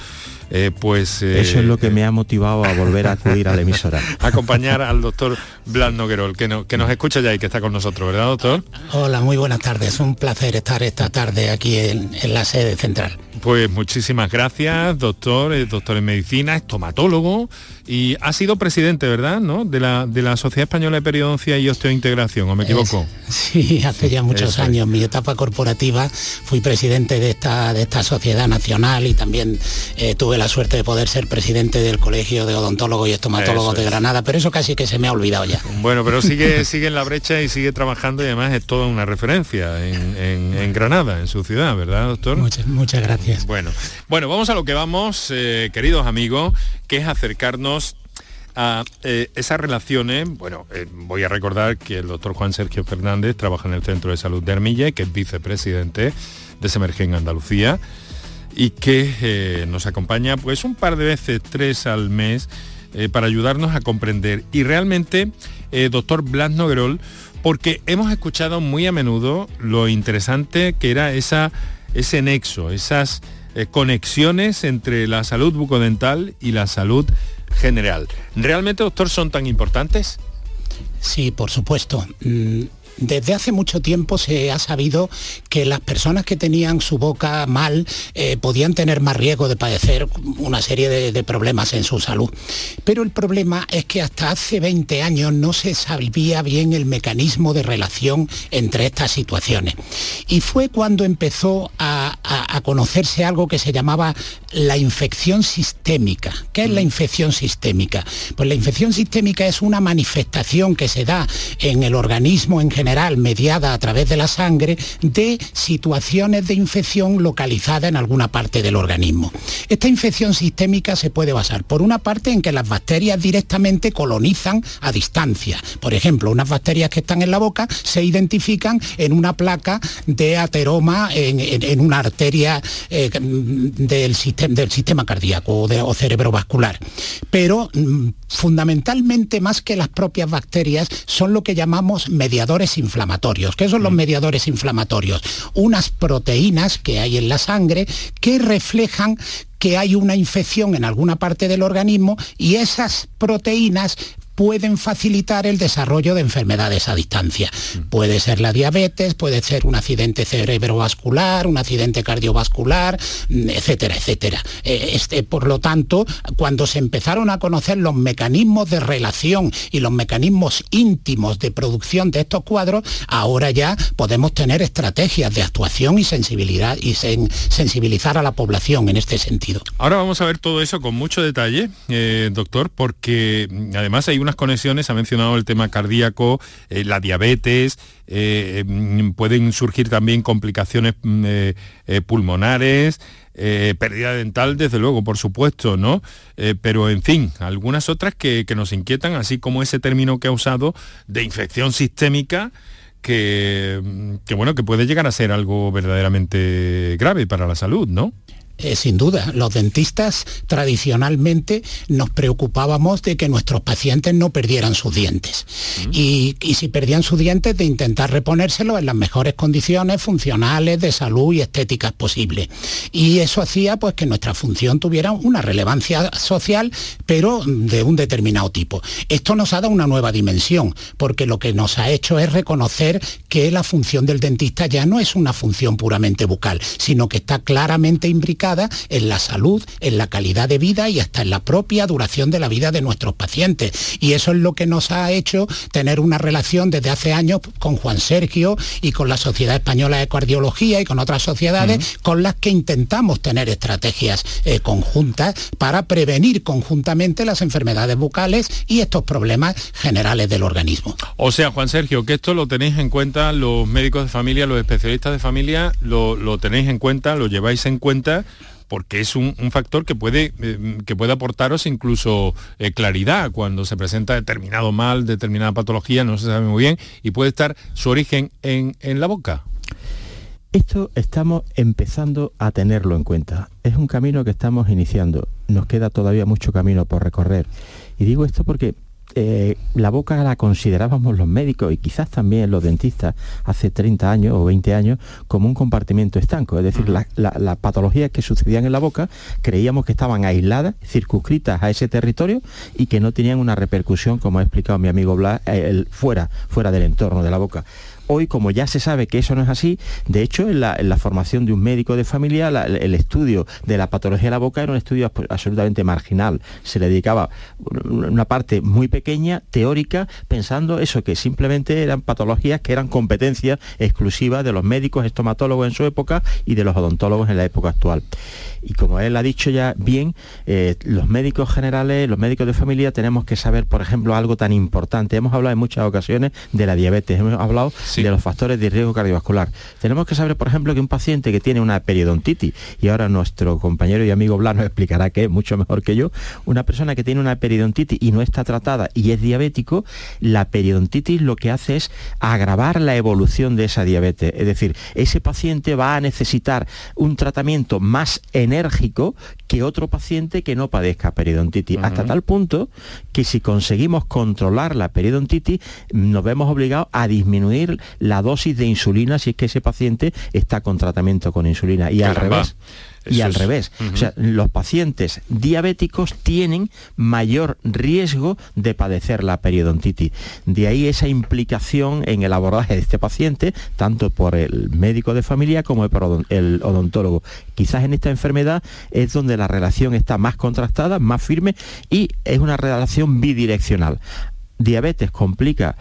eh, pues... Eh, Eso es lo que me ha motivado a volver a acudir a la emisora. acompañar al doctor Blas Noguerol, que, que nos escucha ya y que está con nosotros, ¿verdad, doctor? Hola, muy buenas tardes. Un placer estar esta tarde aquí en, la sede central. Pues muchísimas gracias, doctor, es doctor en medicina, estomatólogo y ha sido presidente, ¿verdad? ¿no? De, la, de la Sociedad Española de Periodoncia y Osteointegración, ¿o me equivoco? sí, hace ya muchos años. Mi etapa corporativa fui presidente de esta, de esta sociedad nacional y también eh, tuve la suerte de poder ser presidente del Colegio de Odontólogos y Estomatólogos de Granada, pero eso casi que se me ha olvidado ya. Bueno, pero sigue, sigue en la brecha y sigue trabajando y además es toda una referencia en, Granada, en su ciudad, ¿verdad, doctor? Muchas, muchas gracias. Bueno, bueno, vamos a lo que vamos, eh, queridos amigos, que es acercarnos a eh, esas relaciones, bueno, eh, voy a recordar que el doctor Juan Sergio Fernández trabaja en el Centro de Salud de Armilla, que es vicepresidente de Semergen Andalucía y que eh, nos acompaña pues un par de veces, tres al mes, eh, para ayudarnos a comprender. Y realmente, eh, doctor Blas Noguerol, porque hemos escuchado muy a menudo lo interesante que era esa, ese nexo, esas conexiones entre la salud bucodental y la salud general. ¿Realmente, doctor, son tan importantes? Sí, por supuesto. Mm, desde hace mucho tiempo se ha sabido que las personas que tenían su boca mal eh, podían tener más riesgo de padecer una serie de, problemas en su salud. Pero el problema es que hasta hace 20 años no se sabía bien el mecanismo de relación entre estas situaciones. Y fue cuando empezó a, a conocerse algo que se llamaba la infección sistémica. ¿Qué es la mm. infección sistémica? Pues la infección sistémica es una manifestación que se da en el organismo en general mediada a través de la sangre de situaciones de infección localizada en alguna parte del organismo. Esta infección sistémica se puede basar, por una parte, en que las bacterias directamente colonizan a distancia. Por ejemplo, unas bacterias que están en la boca se identifican en una placa de ateroma en, una arteria eh, del, sistema, del sistema cardíaco o, cerebrovascular. Pero mm, fundamentalmente más que las propias bacterias son lo que llamamos mediadores inflamatorios. ¿Qué son los mm. mediadores inflamatorios? Unas proteínas que hay en la sangre que reflejan que hay una infección en alguna parte del organismo y esas proteínas pueden facilitar el desarrollo de enfermedades a distancia. Mm. Puede ser la diabetes, puede ser un accidente cerebrovascular, un accidente cardiovascular, mm, etcétera, etcétera. Eh, este, por lo tanto, cuando se empezaron a conocer los mecanismos de relación y los mecanismos íntimos de producción de estos cuadros, ahora ya podemos tener estrategias de actuación y sensibilidad y sensibilizar a la población en este sentido. Ahora vamos a ver todo eso con mucho detalle, eh, doctor, porque mm, además hay una conexiones, ha mencionado el tema cardíaco, eh, la diabetes, eh, mm, pueden surgir también complicaciones mm, eh, pulmonares, pérdida dental, desde luego, por supuesto, ¿no? pero en fin, algunas otras que, nos inquietan, así como ese término que ha usado de infección sistémica, que, mm, que, bueno, que puede llegar a ser algo verdaderamente grave para la salud, ¿no? Eh, sin duda, los dentistas tradicionalmente nos preocupábamos de que nuestros pacientes no perdieran sus dientes. y, si perdían sus dientes, de intentar reponérselos en las mejores condiciones funcionales, de salud y estéticas posibles. Y eso hacía pues, que nuestra función tuviera una relevancia social, pero de un determinado tipo. Esto nos ha dado una nueva dimensión, porque lo que nos ha hecho es reconocer que la función del dentista ya no es una función puramente bucal, sino que está claramente imbricada implicada en la salud, en la calidad de vida y hasta en la propia duración de la vida de nuestros pacientes. Y eso es lo que nos ha hecho tener una relación desde hace años con Juan Sergio y con la Sociedad Española de Cardiología y con otras sociedades con las que intentamos tener estrategias eh, conjuntas para prevenir conjuntamente las enfermedades bucales y estos problemas generales del organismo. O sea, Juan Sergio, que esto lo tenéis en cuenta los médicos de familia, los especialistas de familia, lo, lo tenéis en cuenta, lo lleváis en cuenta porque es un, factor que puede, eh, que puede aportaros incluso eh, claridad cuando se presenta determinado mal, determinada patología, no se sabe muy bien, y puede estar su origen en, en la boca. Esto estamos empezando a tenerlo en cuenta. Es un camino que estamos iniciando. Nos queda todavía mucho camino por recorrer. Y digo esto porque eh, la boca la considerábamos los médicos y quizás también los dentistas hace 30 años o 20 años como un compartimento estanco, es decir, las patologías que sucedían en la boca creíamos que estaban aisladas, circunscritas a ese territorio y que no tenían una repercusión, como ha explicado mi amigo Blas, eh, fuera, fuera del entorno de la boca. Hoy, como ya se sabe que eso no es así, de hecho, en la, formación de un médico de familia, el estudio de la patología de la boca era un estudio absolutamente marginal. Se le dedicaba una parte muy pequeña, teórica, pensando eso, que simplemente eran patologías que eran competencias exclusivas de los médicos estomatólogos en su época y de los odontólogos en la época actual. Y como él ha dicho ya bien, eh, los médicos generales, los médicos de familia, tenemos que saber, por ejemplo, algo tan importante. Hemos hablado en muchas ocasiones de la diabetes, hemos hablado de los factores de riesgo cardiovascular. Tenemos que saber, por ejemplo, que un paciente que tiene una periodontitis, y ahora nuestro compañero y amigo Blas nos explicará que es mucho mejor que yo, una persona que tiene una periodontitis y no está tratada y es diabético, la periodontitis lo que hace es agravar la evolución de esa diabetes. Es decir, ese paciente va a necesitar un tratamiento más enérgico que otro paciente que no padezca periodontitis, hasta tal punto que si conseguimos controlar la periodontitis, nos vemos obligados a disminuir la dosis de insulina si es que ese paciente está con tratamiento con insulina. Y al revés y al revés. O sea, los pacientes diabéticos tienen mayor riesgo de padecer la periodontitis. De ahí esa implicación en el abordaje de este paciente, tanto por el médico de familia como por el odontólogo. Quizás en esta enfermedad es donde la relación está más contrastada, más firme y es una relación bidireccional diabetes complica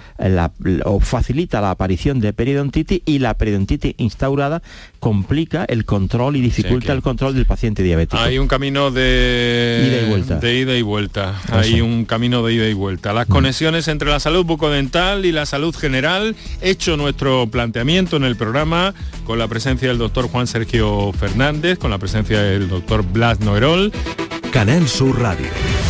o facilita la aparición de periodontitis y la periodontitis instaurada complica el control y dificulta el control del paciente diabético. Hay un camino de ida y vuelta. De ida y vuelta. Hay un camino de ida y vuelta. Las mm. conexiones entre la salud bucodental y la salud general, hecho nuestro planteamiento en el programa con la presencia del doctor Juan Sergio Fernández, con la presencia del doctor Blas Noerol. Canal Sur Radio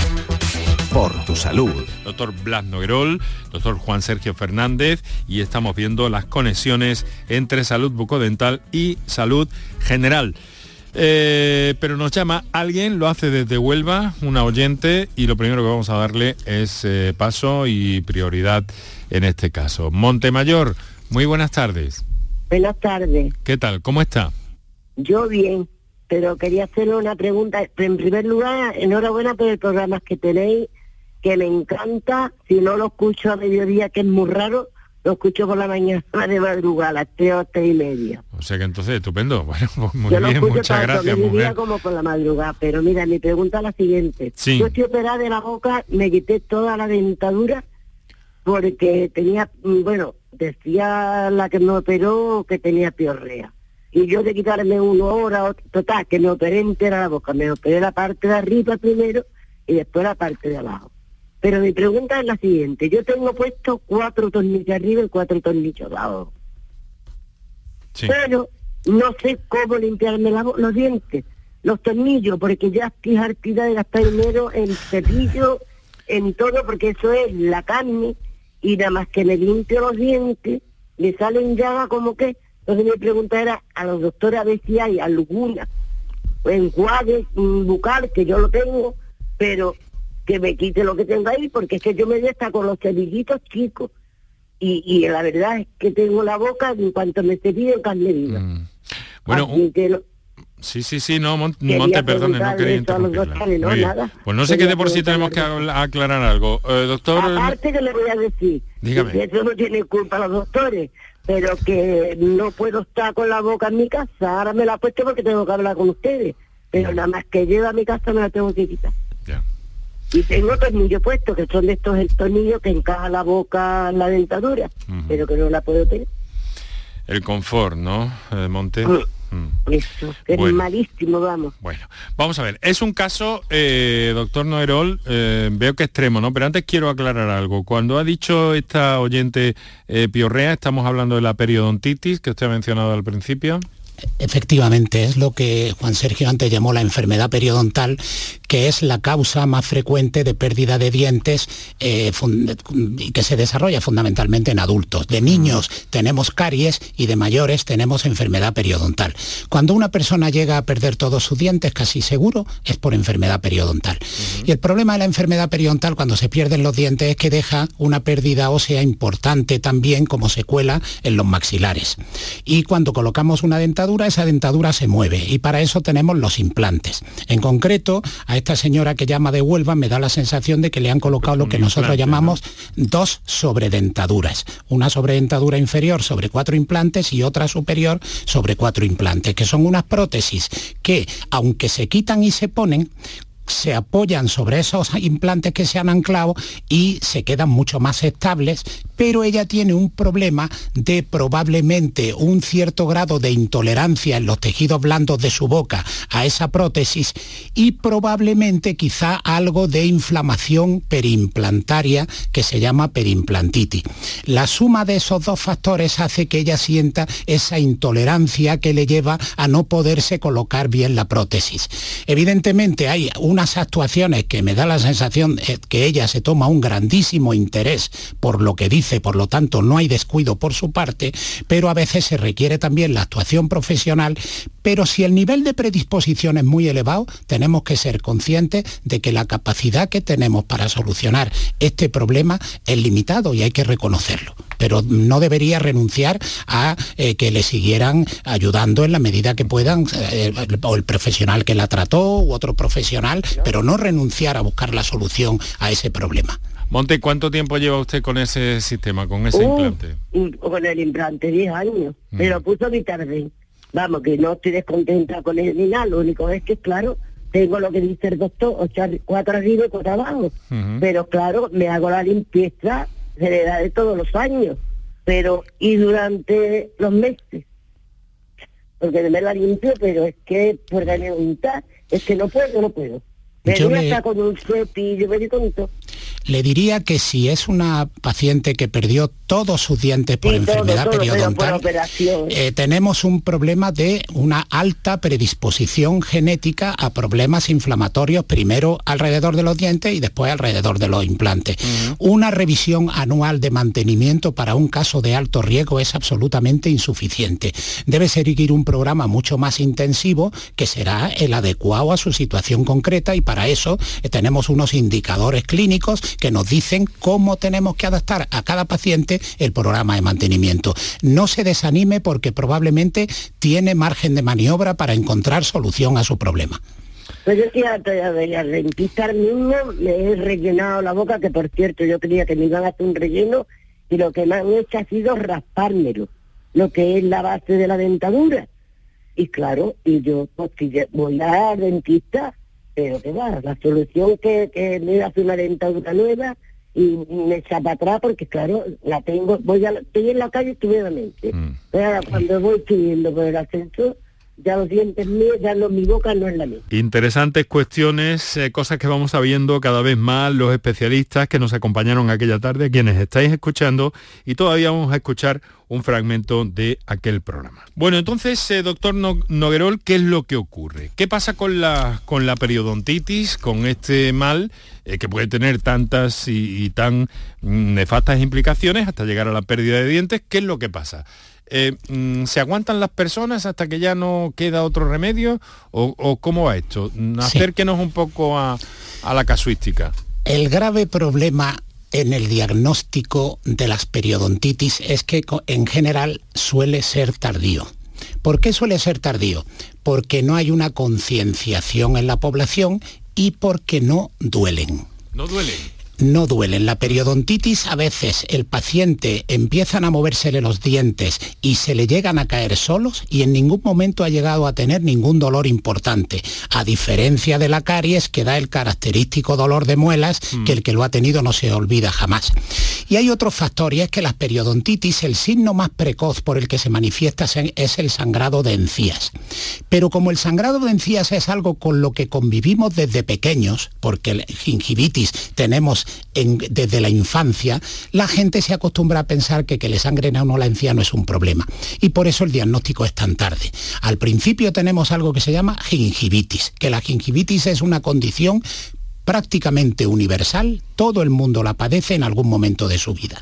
por tu salud. Doctor Blas Noguerol, doctor Juan Sergio Fernández y estamos viendo las conexiones entre salud bucodental y salud general. Eh, pero nos llama alguien, lo hace desde Huelva, una oyente, y lo primero que vamos a darle es eh, paso y prioridad en este caso. Montemayor, muy buenas tardes. Buenas tardes. ¿Qué tal? ¿Cómo está? Yo bien, pero quería hacerle una pregunta. En primer lugar, enhorabuena por el programa que tenéis que me encanta, si no lo escucho a mediodía, que es muy raro, lo escucho por la mañana de madrugada, a las tres o tres y media. O sea que entonces estupendo. Bueno, pues muy bien, muchas gracias. Mediodía como por la madrugada, pero mira, mi pregunta es la siguiente. Yo estoy operada de la boca, me quité toda la dentadura porque tenía, mm, bueno, decía la que me operó que tenía piorrea. Y yo de quitarme una hora, total, que me operé entera la boca. Me operé la parte de arriba primero y después la parte de abajo. Pero mi pregunta es la siguiente. Yo tengo puesto cuatro tornillos arriba y cuatro tornillos abajo. Pero no sé cómo limpiarme los dientes, los tornillos, porque ya estoy hartida de gastar dinero en cepillo, en todo, porque eso es la carne, y nada más que me limpio los dientes, me salen llagas como que. Entonces mi pregunta era a los doctores a ver si hay alguna enjuague bucal, que yo lo tengo, pero que me quite lo que tengo ahí, porque es que yo me está con los cerillitos chicos. Y, la verdad es que tengo la boca en cuanto me cepillo carne viva. Mm. Bueno, Sí, sí, sí, no, Monte, perdone, no quería no, Pues no sé qué de por sí tenemos que aclarar algo. Eh, doctor... Aparte que le voy a decir, Dígame. Que eso no tiene culpa los doctores, pero que no puedo estar con la boca en mi casa, ahora me la he puesto porque tengo que hablar con ustedes pero nada más que llevo a mi casa me la tengo que quitar. Y tengo tornillos puestos, que son de estos el tornillo que encaja la boca la dentadura, pero que no la puedo tener. El confort, ¿no, eh, Monte? Mm. Eso, que es malísimo, vamos. Bueno, vamos a ver, es un caso, eh, doctor Noerol, eh, veo que extremo, ¿no? Pero antes quiero aclarar algo. Cuando ha dicho esta oyente piorrea, estamos hablando de la periodontitis que usted ha mencionado al principio. Efectivamente, es lo que Juan Sergio antes llamó la enfermedad periodontal, que es la causa más frecuente de pérdida de dientes eh, y que se desarrolla fundamentalmente en adultos. De niños tenemos caries y de mayores tenemos enfermedad periodontal. Cuando una persona llega a perder todos sus dientes, casi seguro es por enfermedad periodontal. Y el problema de la enfermedad periodontal cuando se pierden los dientes es que deja una pérdida ósea importante también como secuela en los maxilares. Y cuando colocamos una dentadura, esa dentadura se mueve y para eso tenemos los implantes. En concreto, a esta señora que llama de Huelva me da la sensación de que le han colocado lo que nosotros llamamos dos sobredentaduras. Una sobredentadura inferior sobre cuatro implantes y otra superior sobre cuatro implantes, que son unas prótesis que, aunque se quitan y se ponen, se apoyan sobre esos implantes que se han anclado y se quedan mucho más estables, pero ella tiene un problema de probablemente un cierto grado de intolerancia en los tejidos blandos de su boca a esa prótesis y probablemente quizá algo de inflamación perimplantaria que se llama perimplantitis. La suma de esos dos factores hace que ella sienta esa intolerancia que le lleva a no poderse colocar bien la prótesis. Evidentemente hay una unas actuaciones que me da la sensación eh, que ella se toma un grandísimo interés por lo que dice, por lo tanto no hay descuido por su parte, pero a veces se requiere también la actuación profesional, pero si el nivel de predisposición es muy elevado, tenemos que ser conscientes de que la capacidad que tenemos para solucionar este problema es limitado y hay que reconocerlo. Pero no debería renunciar a eh, que le siguieran ayudando en la medida que puedan, eh, o el profesional que la trató u otro profesional, pero no renunciar a buscar la solución a ese problema. Monte, ¿cuánto tiempo lleva usted con ese sistema, con ese uh, implante? Con el implante, 10 años. Mm. Pero puso mi tarde. Vamos, que no estoy descontenta con él ni nada, lo único es que, claro, tengo lo que dice el doctor, cuatro arriba y cuatro abajo. Pero claro, me hago la limpieza se da de todos los años, pero y durante los meses, porque me la limpio, pero es que por la voluntad, es que no puedo, no puedo. Me Yo le... con un cepillo, me con todo le diría que si es una paciente que perdió todos sus dientes por enfermedad periodontal, eh, tenemos un problema de una alta predisposición genética a problemas inflamatorios, primero alrededor de los dientes y después alrededor de los implantes. Una revisión anual de mantenimiento para un caso de alto riesgo es absolutamente insuficiente. Debe seguir un programa mucho más intensivo que será el adecuado a su situación concreta y para eso eh, tenemos unos indicadores clínicos que nos dicen cómo tenemos que adaptar a cada paciente el programa de mantenimiento. No se desanime porque probablemente tiene margen de maniobra para encontrar solución a su problema. Pues yo estoy al dentista mismo, me he rellenado la boca, que por cierto yo creía que me iban a hacer un relleno, y lo que me han hecho ha sido raspármelo, lo que es la base de la dentadura. Y claro, y yo pues, voy a dentista pero que va, la solución que, que me hace una dentadura nueva y me echa para atrás porque claro, la tengo, voy a, estoy en la calle estupendamente. Mm. Pero cuando voy subiendo por el ascensor, ya los dientes míos, ya no, mi boca no es la misma. Interesantes cuestiones, eh, cosas que vamos sabiendo cada vez más los especialistas que nos acompañaron aquella tarde, quienes estáis escuchando, y todavía vamos a escuchar un fragmento de aquel programa. Bueno, entonces, eh, doctor Noguerol, ¿qué es lo que ocurre? ¿Qué pasa con la, con la periodontitis, con este mal eh, que puede tener tantas y, tan nefastas implicaciones hasta llegar a la pérdida de dientes? ¿Qué es lo que pasa? Eh, mm, ¿Se aguantan las personas hasta que ya no queda otro remedio? ¿O, cómo va esto? Acérquenos un poco a, a la casuística. El grave problema en el diagnóstico de las periodontitis es que en general suele ser tardío. ¿Por qué suele ser tardío? Porque no hay una concienciación en la población y porque no duelen. No duelen. No duelen. La periodontitis a veces el paciente empiezan a movérsele los dientes y se le llegan a caer solos y en ningún momento ha llegado a tener ningún dolor importante, a diferencia de la caries que da el característico dolor de muelas mm. que el que lo ha tenido no se olvida jamás. Y hay otro factor y es que la periodontitis, el signo más precoz por el que se manifiesta es el sangrado de encías. Pero como el sangrado de encías es algo con lo que convivimos desde pequeños, porque el gingivitis tenemos desde la infancia, la gente se acostumbra a pensar que que le sangren a uno la encía no es un problema. Y por eso el diagnóstico es tan tarde. Al principio tenemos algo que se llama gingivitis, que la gingivitis es una condición prácticamente universal, todo el mundo la padece en algún momento de su vida.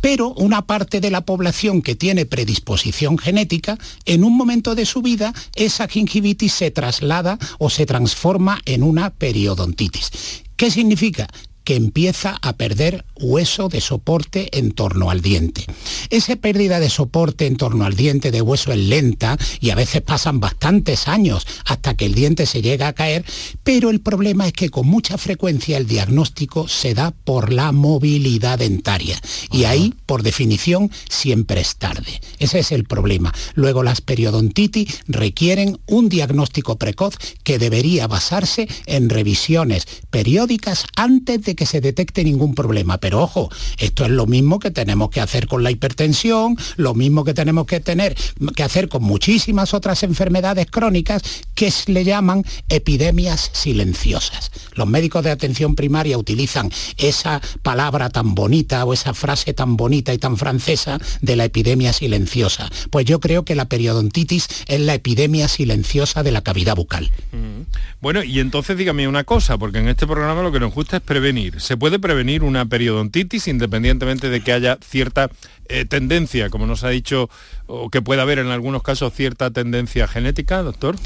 Pero una parte de la población que tiene predisposición genética, en un momento de su vida, esa gingivitis se traslada o se transforma en una periodontitis. ¿Qué significa? Que empieza a perder hueso de soporte en torno al diente. Esa pérdida de soporte en torno al diente de hueso es lenta y a veces pasan bastantes años hasta que el diente se llega a caer, pero el problema es que con mucha frecuencia el diagnóstico se da por la movilidad dentaria y ahí, por definición, siempre es tarde. Ese es el problema. Luego las periodontitis requieren un diagnóstico precoz que debería basarse en revisiones periódicas antes de que se detecte ningún problema. Pero ojo, esto es lo mismo que tenemos que hacer con la hipertensión, lo mismo que tenemos que tener que hacer con muchísimas otras enfermedades crónicas que le llaman epidemias silenciosas. Los médicos de atención primaria utilizan esa palabra tan bonita o esa frase tan bonita y tan francesa de la epidemia silenciosa. Pues yo creo que la periodontitis es la epidemia silenciosa de la cavidad bucal. Mm. Bueno, y entonces dígame una cosa, porque en este programa lo que nos gusta es prevenir ¿Se puede prevenir una periodontitis independientemente de que haya cierta eh, tendencia, como nos ha dicho, o que pueda haber en algunos casos cierta tendencia genética, doctor?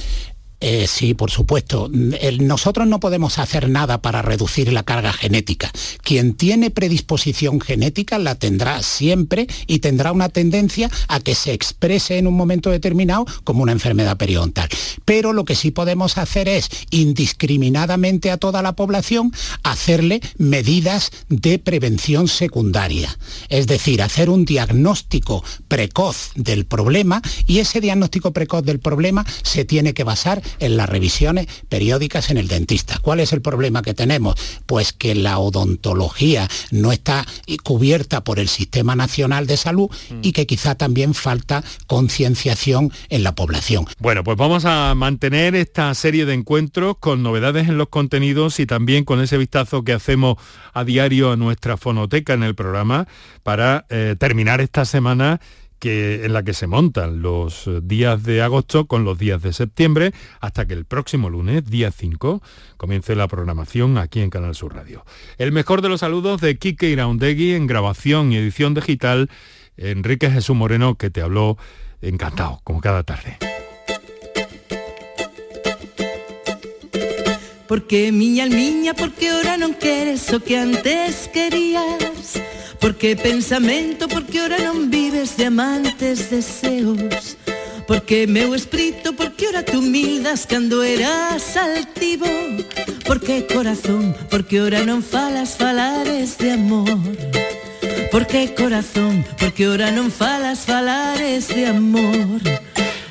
Eh, sí, por supuesto. nosotros no podemos hacer nada para reducir la carga genética. Quien tiene predisposición genética la tendrá siempre y tendrá una tendencia a que se exprese en un momento determinado como una enfermedad periodontal. Pero lo que sí podemos hacer es indiscriminadamente a toda la población hacerle medidas de prevención secundaria. Es decir, hacer un diagnóstico precoz del problema y ese diagnóstico precoz del problema se tiene que basar en las revisiones periódicas en el dentista. ¿Cuál es el problema que tenemos? Pues que la odontología no está cubierta por el Sistema Nacional de Salud y mm. que quizá también falta concienciación en la población. Bueno, pues vamos a mantener esta serie de encuentros con novedades en los contenidos y también con ese vistazo que hacemos a diario a nuestra fonoteca en el programa para eh, terminar esta semana en la que se montan los eh, días de agosto con los días de septiembre, hasta que el próximo lunes, día 5, comience la programación aquí en Canal Sur Radio. El mejor de los saludos de Quique Iraundegui en grabación y edición digital, Enrique Jesús Moreno, que te habló encantado, como cada tarde. Porque miña miña, porque ahora no quieres o que antes querías. Porque pensamento, porque ahora non vives de amantes deseos. Porque meu espírito, porque ahora tú mildas cando eras altivo. Porque corazón, porque ahora non falas falares de amor. Porque corazón, porque ahora non falas falares de amor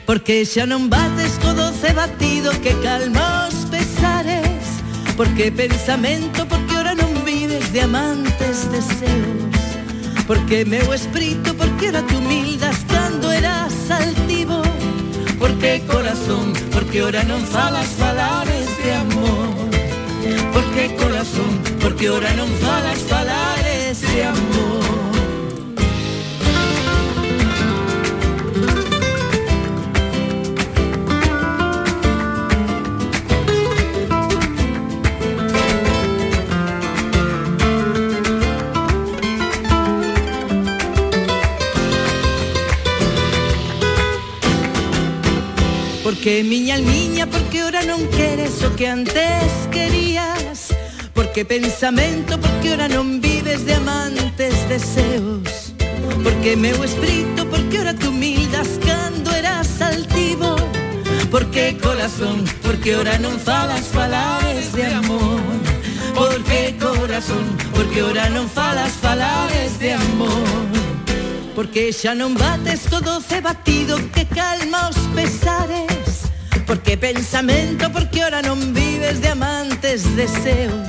Porque xa non bates co doce batido que calma os pesares. Porque pensamento, porque ahora non vives de amantes deseos. Porque meu espírito, porque era tu humildas cando eras altivo. Porque corazón, porque ahora non falas falares de amor. Porque corazón, porque ahora non falas falares de amor Porque miña miña, porque ahora non queres o que antes querías. Porque pensamento, porque ahora non vives de amantes deseos. Porque meu espírito, porque ahora tú mildas cando eras altivo. Porque corazón, porque ahora non falas falares de amor. Porque corazón, porque ahora non falas falares de amor. Porque xa non bates co doce batido que calma os pesares Porque pensamento, porque ahora non vives de amantes deseos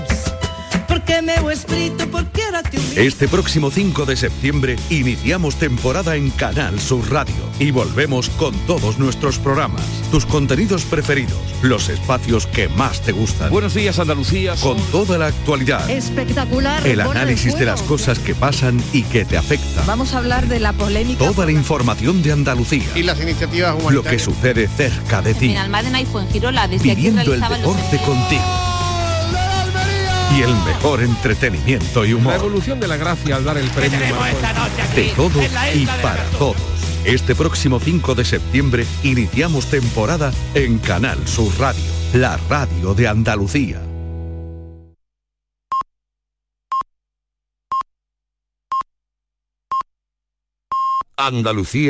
Porque meu espírito, porque ahora te Este próximo 5 de septiembre iniciamos temporada en Canal Sur Radio y volvemos con todos nuestros programas, tus contenidos preferidos, los espacios que más te gustan. Buenos días Andalucía. Con toda la actualidad, Espectacular. el análisis de las cosas que pasan y que te afectan. Vamos a hablar de la polémica. Toda la información de Andalucía. Y las iniciativas Lo que sucede cerca de ti. En Almadena y Fuengirola, desde aquí Viviendo el realizaban los deporte contigo. Y el mejor entretenimiento y La humor. evolución de la gracia al dar el premio. Marcos. De todo y para todos. Este próximo 5 de septiembre iniciamos temporada en Canal Sur Radio, la radio de Andalucía. Andalucía.